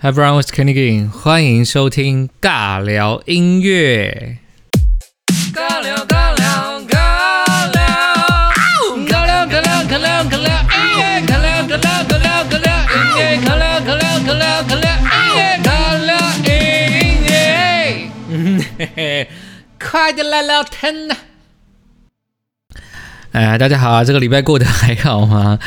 Hi everyone, 我是 Kenny G，欢迎收听尬聊音乐。尬聊尬聊尬聊，尬聊尬聊尬聊尬聊音乐，尬聊尬聊尬聊尬聊音乐，尬聊尬聊尬聊尬聊音乐，尬聊音乐。嗯嘿嘿，快点来聊天呐！哎，大家好啊！这个礼拜过得还好吗？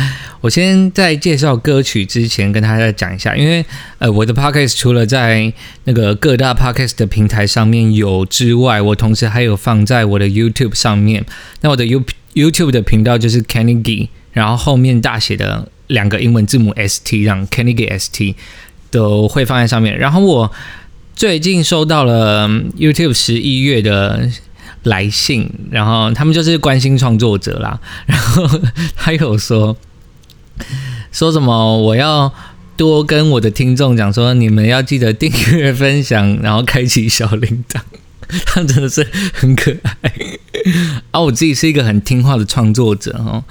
我先在介绍歌曲之前，跟大家讲一下，因为呃，我的 podcast 除了在那个各大 podcast 的平台上面有之外，我同时还有放在我的 YouTube 上面。那我的 You YouTube 的频道就是 Kenny 然后后面大写的两个英文字母 ST，让 Kenny ST 都会放在上面。然后我最近收到了 YouTube 十一月的。来信，然后他们就是关心创作者啦。然后他有说说什么，我要多跟我的听众讲说，你们要记得订阅、分享，然后开启小铃铛。他真的是很可爱啊！我自己是一个很听话的创作者哦。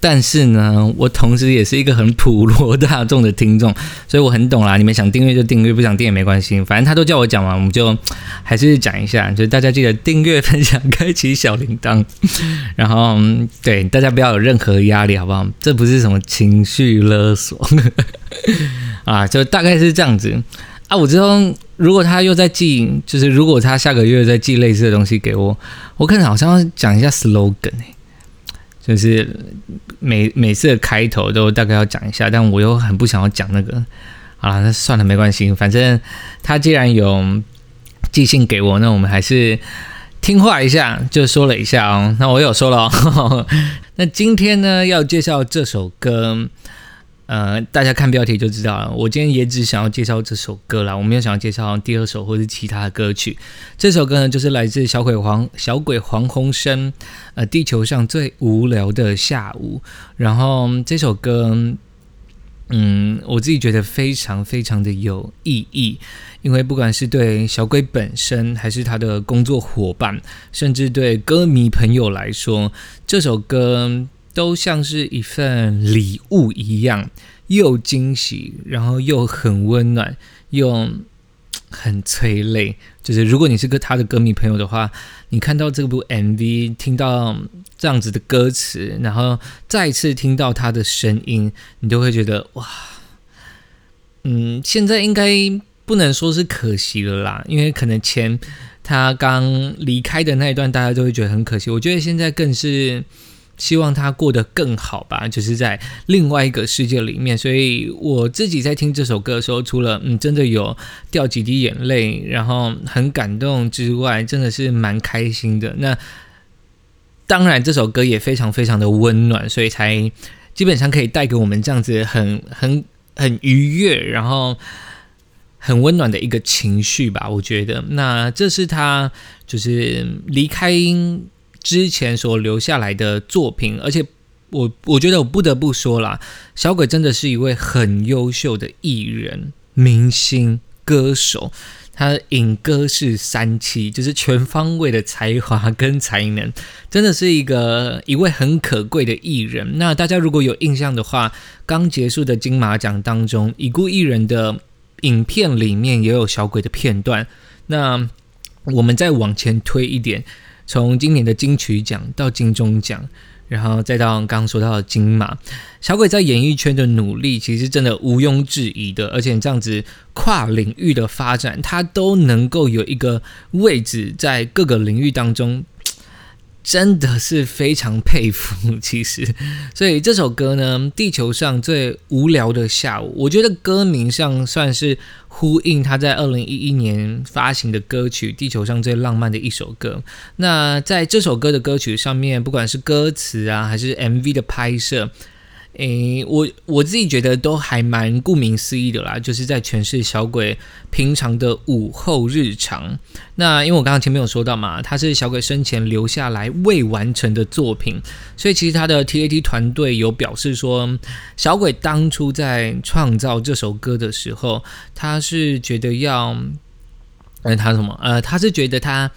但是呢，我同时也是一个很普罗大众的听众，所以我很懂啦。你们想订阅就订阅，不想订也没关系，反正他都叫我讲完，我们就还是讲一下。就是大家记得订阅、分享、开启小铃铛，然后对大家不要有任何压力，好不好？这不是什么情绪勒索 啊，就大概是这样子啊。我之后如果他又在寄，就是如果他下个月再寄类似的东西给我，我可能好像要讲一下 slogan 就是每每次的开头都大概要讲一下，但我又很不想要讲那个，好了，那算了，没关系，反正他既然有寄信给我，那我们还是听话一下，就说了一下哦。那我有说了哦，那今天呢要介绍这首歌。呃，大家看标题就知道了。我今天也只想要介绍这首歌啦，我没有想要介绍第二首或是其他的歌曲。这首歌呢，就是来自小鬼黄小鬼黄鸿升，呃，地球上最无聊的下午。然后这首歌，嗯，我自己觉得非常非常的有意义，因为不管是对小鬼本身，还是他的工作伙伴，甚至对歌迷朋友来说，这首歌。都像是一份礼物一样，又惊喜，然后又很温暖，又很催泪。就是如果你是个他的歌迷朋友的话，你看到这部 MV，听到这样子的歌词，然后再次听到他的声音，你都会觉得哇，嗯，现在应该不能说是可惜了啦，因为可能前他刚离开的那一段，大家都会觉得很可惜。我觉得现在更是。希望他过得更好吧，就是在另外一个世界里面。所以我自己在听这首歌的时候，除了嗯真的有掉几滴眼泪，然后很感动之外，真的是蛮开心的。那当然，这首歌也非常非常的温暖，所以才基本上可以带给我们这样子很很很愉悦，然后很温暖的一个情绪吧。我觉得，那这是他就是离开。之前所留下来的作品，而且我我觉得我不得不说啦，小鬼真的是一位很优秀的艺人、明星、歌手，他影歌是三期，就是全方位的才华跟才能，真的是一个一位很可贵的艺人。那大家如果有印象的话，刚结束的金马奖当中，已故艺人的影片里面也有小鬼的片段。那我们再往前推一点。从今年的金曲奖到金钟奖，然后再到刚刚说到的金马，小鬼在演艺圈的努力其实真的毋庸置疑的。而且这样子跨领域的发展，他都能够有一个位置在各个领域当中。真的是非常佩服，其实，所以这首歌呢，《地球上最无聊的下午》，我觉得歌名上算是呼应他在二零一一年发行的歌曲《地球上最浪漫的一首歌》。那在这首歌的歌曲上面，不管是歌词啊，还是 MV 的拍摄。诶，我我自己觉得都还蛮顾名思义的啦，就是在诠释小鬼平常的午后日常。那因为我刚刚前面有说到嘛，他是小鬼生前留下来未完成的作品，所以其实他的 TAT 团队有表示说，小鬼当初在创造这首歌的时候，他是觉得要，呃，他什么？呃，他是觉得他。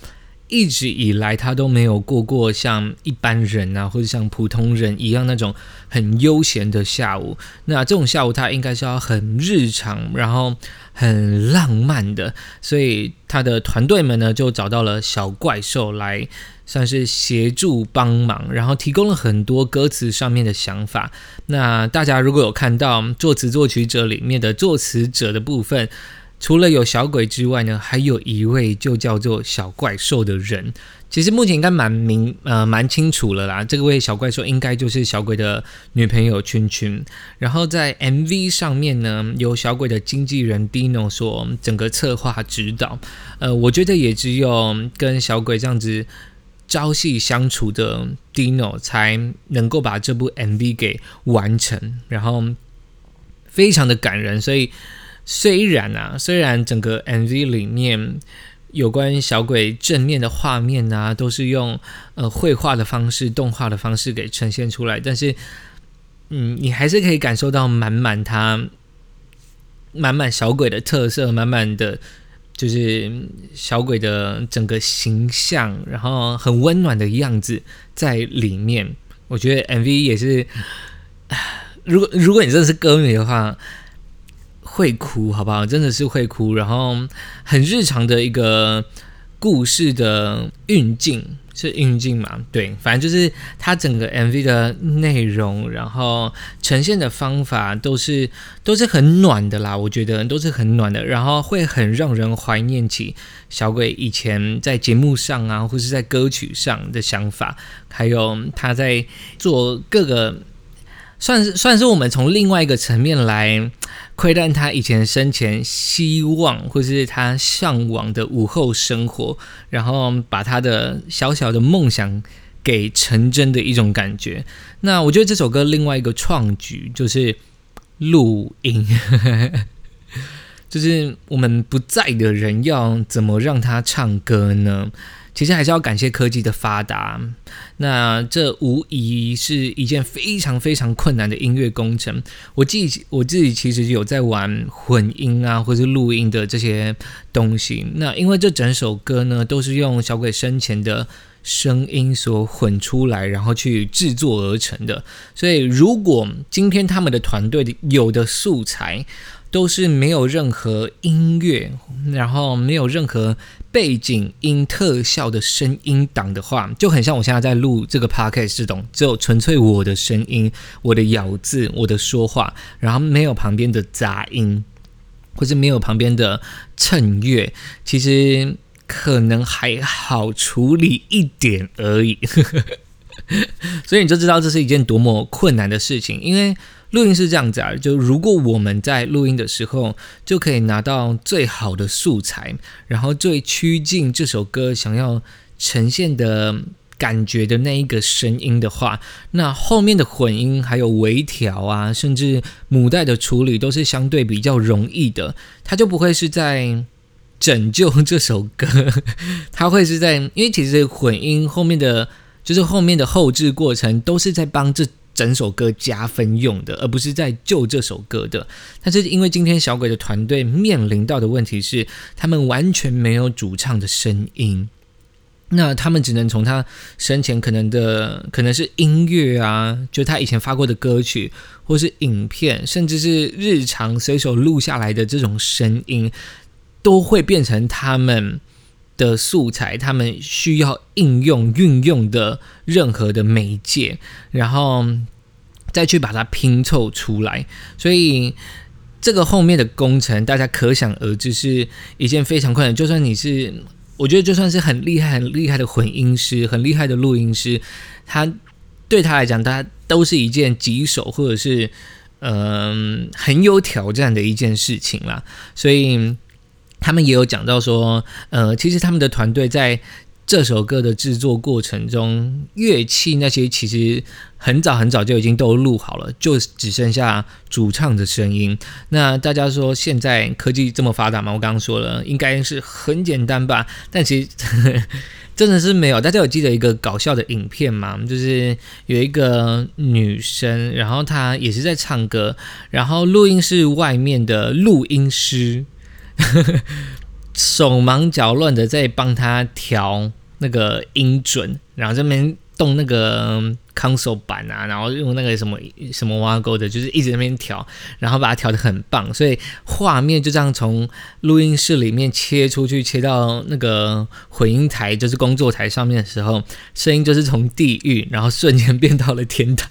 一直以来他都没有过过像一般人啊，或者像普通人一样那种很悠闲的下午。那这种下午他应该是要很日常，然后很浪漫的。所以他的团队们呢就找到了小怪兽来，算是协助帮忙，然后提供了很多歌词上面的想法。那大家如果有看到作词作曲者里面的作词者的部分。除了有小鬼之外呢，还有一位就叫做小怪兽的人。其实目前应该蛮明呃蛮清楚了啦。这位小怪兽应该就是小鬼的女朋友圈圈。然后在 MV 上面呢，由小鬼的经纪人 Dino 所整个策划指导。呃，我觉得也只有跟小鬼这样子朝夕相处的 Dino 才能够把这部 MV 给完成，然后非常的感人，所以。虽然啊，虽然整个 MV 里面有关小鬼正面的画面啊，都是用呃绘画的方式、动画的方式给呈现出来，但是，嗯，你还是可以感受到满满它满满小鬼的特色，满满的，就是小鬼的整个形象，然后很温暖的样子在里面。我觉得 MV 也是，如果如果你真的是歌迷的话。会哭，好不好？真的是会哭。然后很日常的一个故事的运镜是运镜嘛？对，反正就是它整个 MV 的内容，然后呈现的方法都是都是很暖的啦。我觉得都是很暖的，然后会很让人怀念起小鬼以前在节目上啊，或是在歌曲上的想法，还有他在做各个。算是算是我们从另外一个层面来窥探他以前生前希望或是他向往的午后生活，然后把他的小小的梦想给成真的一种感觉。那我觉得这首歌另外一个创举就是录音，就是我们不在的人要怎么让他唱歌呢？其实还是要感谢科技的发达，那这无疑是一件非常非常困难的音乐工程。我自己我自己其实有在玩混音啊，或是录音的这些东西。那因为这整首歌呢，都是用小鬼生前的声音所混出来，然后去制作而成的。所以，如果今天他们的团队有的素材都是没有任何音乐，然后没有任何。背景音特效的声音档的话，就很像我现在在录这个 podcast 这种，只有纯粹我的声音、我的咬字、我的说话，然后没有旁边的杂音，或是没有旁边的衬乐，其实可能还好处理一点而已。所以你就知道这是一件多么困难的事情，因为。录音是这样子啊，就如果我们在录音的时候就可以拿到最好的素材，然后最趋近这首歌想要呈现的感觉的那一个声音的话，那后面的混音还有微调啊，甚至母带的处理都是相对比较容易的，它就不会是在拯救这首歌，它会是在，因为其实混音后面的就是后面的后置过程都是在帮这。整首歌加分用的，而不是在救这首歌的。但是因为今天小鬼的团队面临到的问题是，他们完全没有主唱的声音，那他们只能从他生前可能的，可能是音乐啊，就他以前发过的歌曲，或是影片，甚至是日常随手录下来的这种声音，都会变成他们。的素材，他们需要应用运用的任何的媒介，然后再去把它拼凑出来。所以这个后面的工程，大家可想而知是一件非常困难。就算你是，我觉得就算是很厉害、很厉害的混音师、很厉害的录音师，他对他来讲，他都是一件棘手或者是嗯很有挑战的一件事情啦。所以。他们也有讲到说，呃，其实他们的团队在这首歌的制作过程中，乐器那些其实很早很早就已经都录好了，就只剩下主唱的声音。那大家说现在科技这么发达吗？我刚刚说了，应该是很简单吧？但其实真的是没有。大家有记得一个搞笑的影片吗？就是有一个女生，然后她也是在唱歌，然后录音室外面的录音师。手忙脚乱的在帮他调那个音准，然后这边动那个 console 板啊，然后用那个什么什么挖沟的，就是一直那边调，然后把它调的很棒，所以画面就这样从录音室里面切出去，切到那个混音台，就是工作台上面的时候，声音就是从地狱，然后瞬间变到了天堂。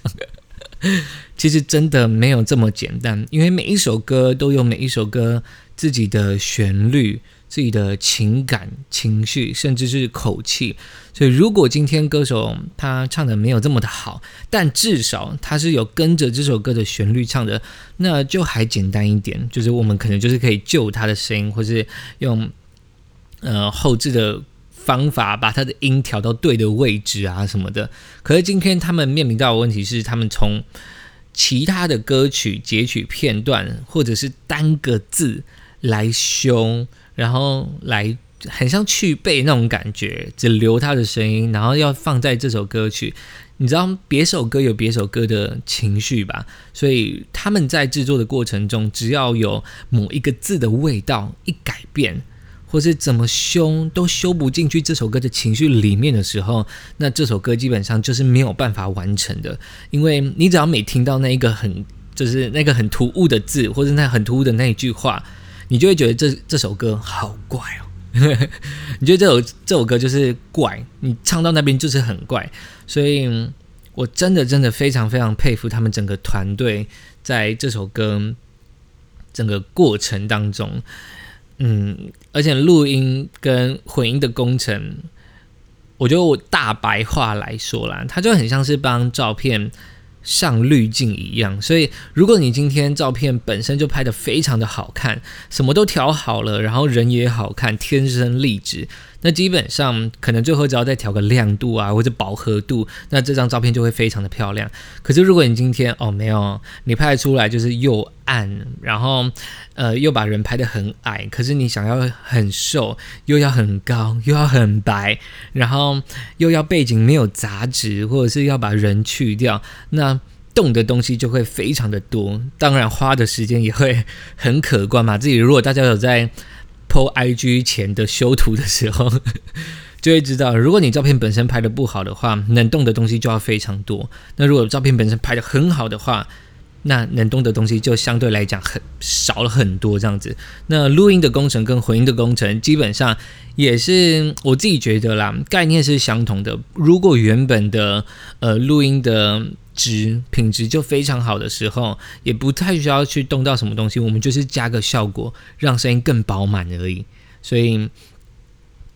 其实真的没有这么简单，因为每一首歌都有每一首歌自己的旋律、自己的情感、情绪，甚至是口气。所以，如果今天歌手他唱的没有这么的好，但至少他是有跟着这首歌的旋律唱的，那就还简单一点。就是我们可能就是可以救他的声音，或是用呃后置的方法把他的音调到对的位置啊什么的。可是今天他们面临到的问题是，他们从其他的歌曲截取片段，或者是单个字来修，然后来很像去背那种感觉，只留他的声音，然后要放在这首歌曲。你知道别首歌有别首歌的情绪吧？所以他们在制作的过程中，只要有某一个字的味道一改变。或是怎么修都修不进去这首歌的情绪里面的时候，那这首歌基本上就是没有办法完成的。因为你只要每听到那一个很就是那个很突兀的字，或者那很突兀的那一句话，你就会觉得这这首歌好怪哦。你觉得这首这首歌就是怪，你唱到那边就是很怪。所以我真的真的非常非常佩服他们整个团队在这首歌整个过程当中。嗯，而且录音跟混音的工程，我觉得我大白话来说啦，它就很像是帮照片上滤镜一样。所以，如果你今天照片本身就拍的非常的好看，什么都调好了，然后人也好看，天生丽质。那基本上可能最后只要再调个亮度啊，或者饱和度，那这张照片就会非常的漂亮。可是如果你今天哦没有，你拍出来就是又暗，然后呃又把人拍的很矮，可是你想要很瘦，又要很高，又要很白，然后又要背景没有杂质，或者是要把人去掉，那动的东西就会非常的多，当然花的时间也会很可观嘛。自己如果大家有在。po IG 前的修图的时候，就会知道，如果你照片本身拍的不好的话，能动的东西就要非常多。那如果照片本身拍的很好的话，那能动的东西就相对来讲很少了很多。这样子，那录音的工程跟混音的工程，基本上也是我自己觉得啦，概念是相同的。如果原本的呃录音的值品质就非常好的时候，也不太需要去动到什么东西，我们就是加个效果，让声音更饱满而已。所以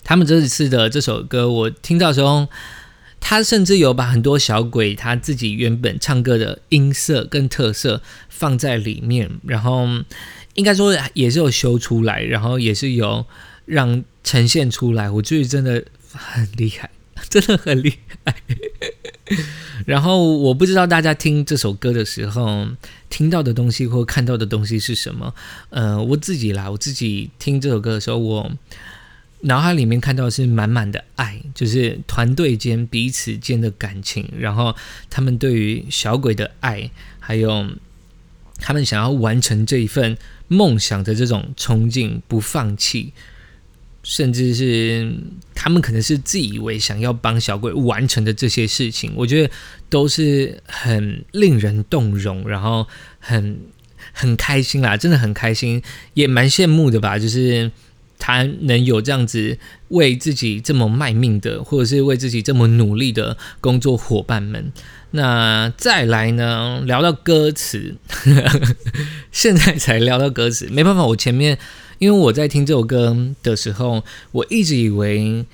他们这次的这首歌，我听到时候，他甚至有把很多小鬼他自己原本唱歌的音色跟特色放在里面，然后应该说也是有修出来，然后也是有让呈现出来。我觉得真的很厉害，真的很厉害。然后我不知道大家听这首歌的时候听到的东西或看到的东西是什么。呃，我自己啦，我自己听这首歌的时候，我脑海里面看到的是满满的爱，就是团队间彼此间的感情，然后他们对于小鬼的爱，还有他们想要完成这一份梦想的这种冲劲，不放弃。甚至是他们可能是自以为想要帮小鬼完成的这些事情，我觉得都是很令人动容，然后很很开心啦，真的很开心，也蛮羡慕的吧。就是他能有这样子为自己这么卖命的，或者是为自己这么努力的工作伙伴们。那再来呢，聊到歌词，现在才聊到歌词，没办法，我前面。因为我在听这首歌的时候，我一直以为，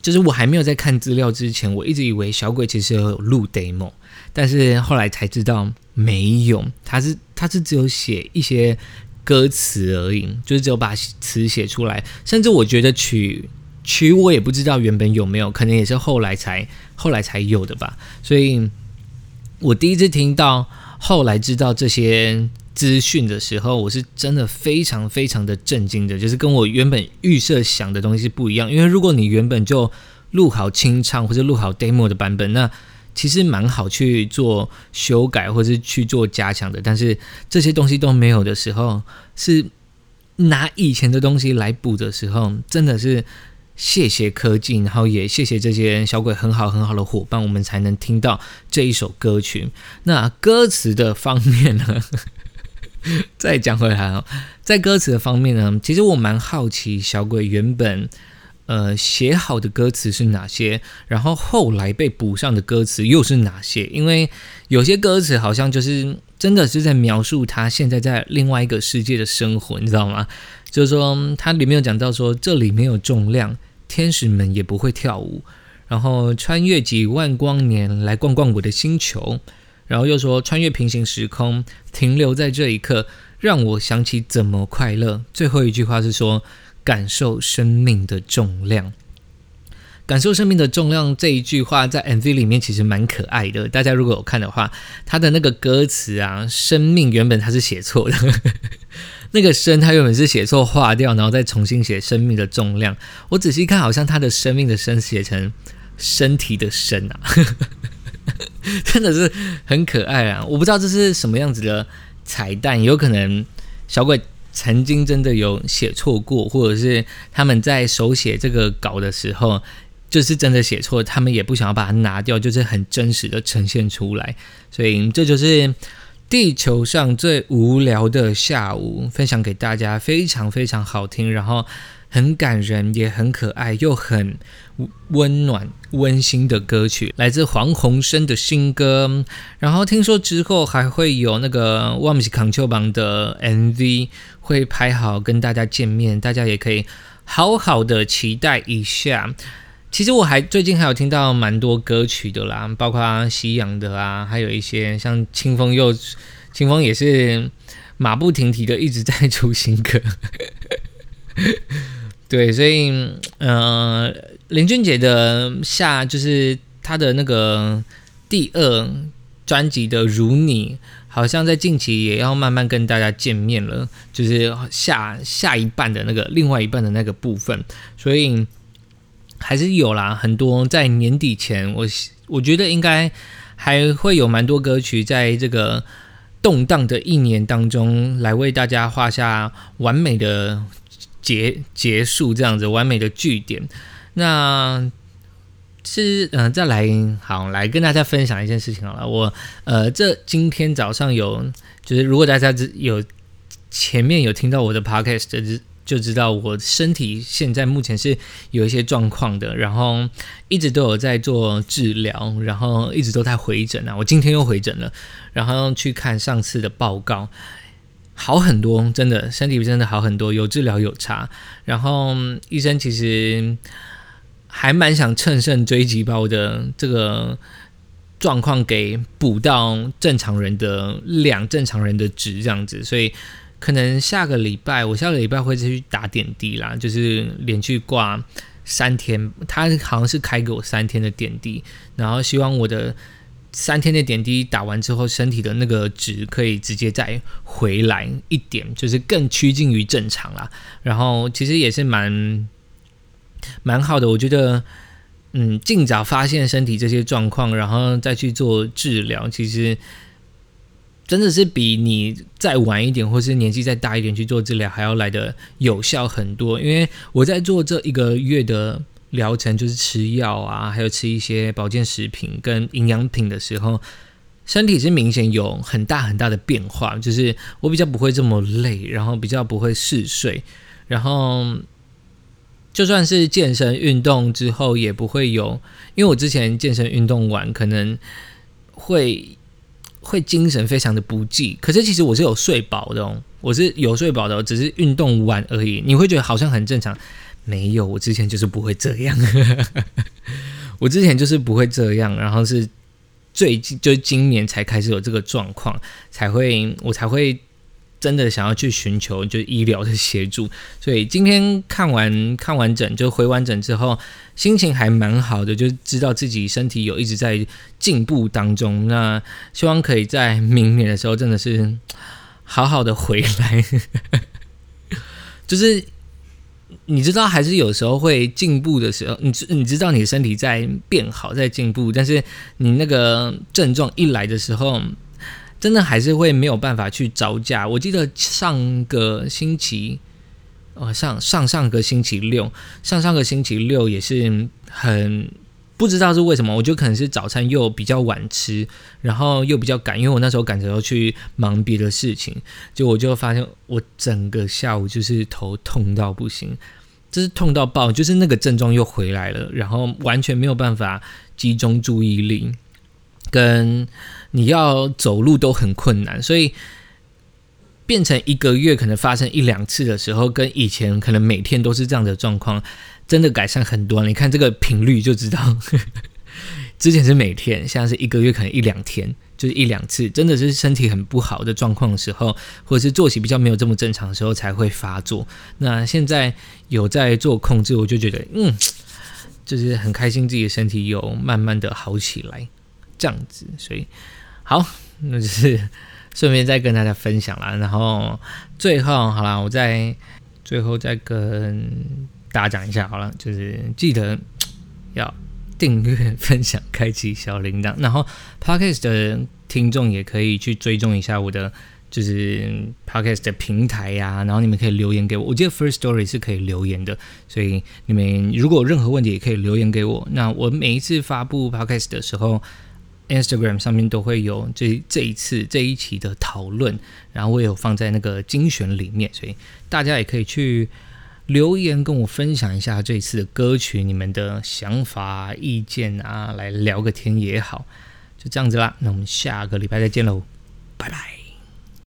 就是我还没有在看资料之前，我一直以为小鬼其实有录 demo，但是后来才知道没有，他是他是只有写一些歌词而已，就是只有把词写出来，甚至我觉得曲曲我也不知道原本有没有，可能也是后来才后来才有的吧，所以我第一次听到，后来知道这些。资讯的时候，我是真的非常非常的震惊的，就是跟我原本预设想的东西是不一样。因为如果你原本就录好清唱或者录好 demo 的版本，那其实蛮好去做修改或是去做加强的。但是这些东西都没有的时候，是拿以前的东西来补的时候，真的是谢谢科技，然后也谢谢这些小鬼很好很好的伙伴，我们才能听到这一首歌曲。那歌词的方面呢？再讲回来啊，在歌词的方面呢，其实我蛮好奇小鬼原本呃写好的歌词是哪些，然后后来被补上的歌词又是哪些？因为有些歌词好像就是真的是在描述他现在在另外一个世界的生活，你知道吗？就是说它里面有讲到说这里没有重量，天使们也不会跳舞，然后穿越几万光年来逛逛我的星球。然后又说穿越平行时空，停留在这一刻，让我想起怎么快乐。最后一句话是说感受生命的重量，感受生命的重量这一句话在 MV 里面其实蛮可爱的。大家如果有看的话，它的那个歌词啊，生命原本它是写错的，那个生它原本是写错划掉，然后再重新写生命的重量。我仔细看，好像它的生命的生写成身体的身啊。真的是很可爱啊！我不知道这是什么样子的彩蛋，有可能小鬼曾经真的有写错过，或者是他们在手写这个稿的时候，就是真的写错，他们也不想要把它拿掉，就是很真实的呈现出来。所以这就是地球上最无聊的下午，分享给大家，非常非常好听，然后。很感人，也很可爱，又很温暖、温馨的歌曲，来自黄鸿升的新歌。然后听说之后还会有那个《万米康丘榜》的 MV 会拍好，跟大家见面，大家也可以好好的期待一下。其实我还最近还有听到蛮多歌曲的啦，包括夕阳的啊，还有一些像清风又清风也是马不停蹄的一直在出新歌。对，所以，呃，林俊杰的下就是他的那个第二专辑的《如你》，好像在近期也要慢慢跟大家见面了，就是下下一半的那个另外一半的那个部分，所以还是有啦，很多在年底前，我我觉得应该还会有蛮多歌曲在这个动荡的一年当中，来为大家画下完美的。结结束这样子完美的句点，那是嗯，再来好来跟大家分享一件事情好了。我呃，这今天早上有就是如果大家有前面有听到我的 podcast，就就知道我身体现在目前是有一些状况的，然后一直都有在做治疗，然后一直都在回诊啊。我今天又回诊了，然后去看上次的报告。好很多，真的身体真的好很多，有治疗有差。然后医生其实还蛮想乘胜追击，把我的这个状况给补到正常人的量、正常人的值这样子。所以可能下个礼拜，我下个礼拜会再去打点滴啦，就是连续挂三天。他好像是开给我三天的点滴，然后希望我的。三天的点滴打完之后，身体的那个值可以直接再回来一点，就是更趋近于正常啦。然后其实也是蛮蛮好的，我觉得，嗯，尽早发现身体这些状况，然后再去做治疗，其实真的是比你再晚一点，或是年纪再大一点去做治疗还要来的有效很多。因为我在做这一个月的。疗程就是吃药啊，还有吃一些保健食品跟营养品的时候，身体是明显有很大很大的变化。就是我比较不会这么累，然后比较不会嗜睡，然后就算是健身运动之后也不会有，因为我之前健身运动完可能会会精神非常的不济，可是其实我是有睡饱的哦，我是有睡饱的，只是运动完而已。你会觉得好像很正常。没有，我之前就是不会这样。我之前就是不会这样，然后是最近就是今年才开始有这个状况，才会我才会真的想要去寻求就医疗的协助。所以今天看完看完整就回完整之后，心情还蛮好的，就知道自己身体有一直在进步当中。那希望可以在明年的时候真的是好好的回来，就是。你知道，还是有时候会进步的时候，你知你知道你的身体在变好，在进步，但是你那个症状一来的时候，真的还是会没有办法去招架。我记得上个星期哦，上上上个星期六，上上个星期六也是很不知道是为什么，我就可能是早餐又比较晚吃，然后又比较赶，因为我那时候赶着要去忙别的事情，就我就发现我整个下午就是头痛到不行，就是痛到爆，就是那个症状又回来了，然后完全没有办法集中注意力，跟你要走路都很困难，所以。变成一个月可能发生一两次的时候，跟以前可能每天都是这样的状况，真的改善很多。你看这个频率就知道，之前是每天，现在是一个月可能一两天，就是一两次，真的是身体很不好的状况的时候，或者是作息比较没有这么正常的时候才会发作。那现在有在做控制，我就觉得嗯，就是很开心自己的身体有慢慢的好起来，这样子。所以好，那就是。顺便再跟大家分享啦，然后最后好了，我再最后再跟大家讲一下好了，就是记得要订阅、分享、开启小铃铛，然后 Podcast 的听众也可以去追踪一下我的就是 Podcast 的平台呀，然后你们可以留言给我，我记得 First Story 是可以留言的，所以你们如果有任何问题也可以留言给我。那我每一次发布 Podcast 的时候。Instagram 上面都会有这这一次这一期的讨论，然后我有放在那个精选里面，所以大家也可以去留言跟我分享一下这次的歌曲，你们的想法、意见啊，来聊个天也好，就这样子啦。那我们下个礼拜再见喽，拜拜。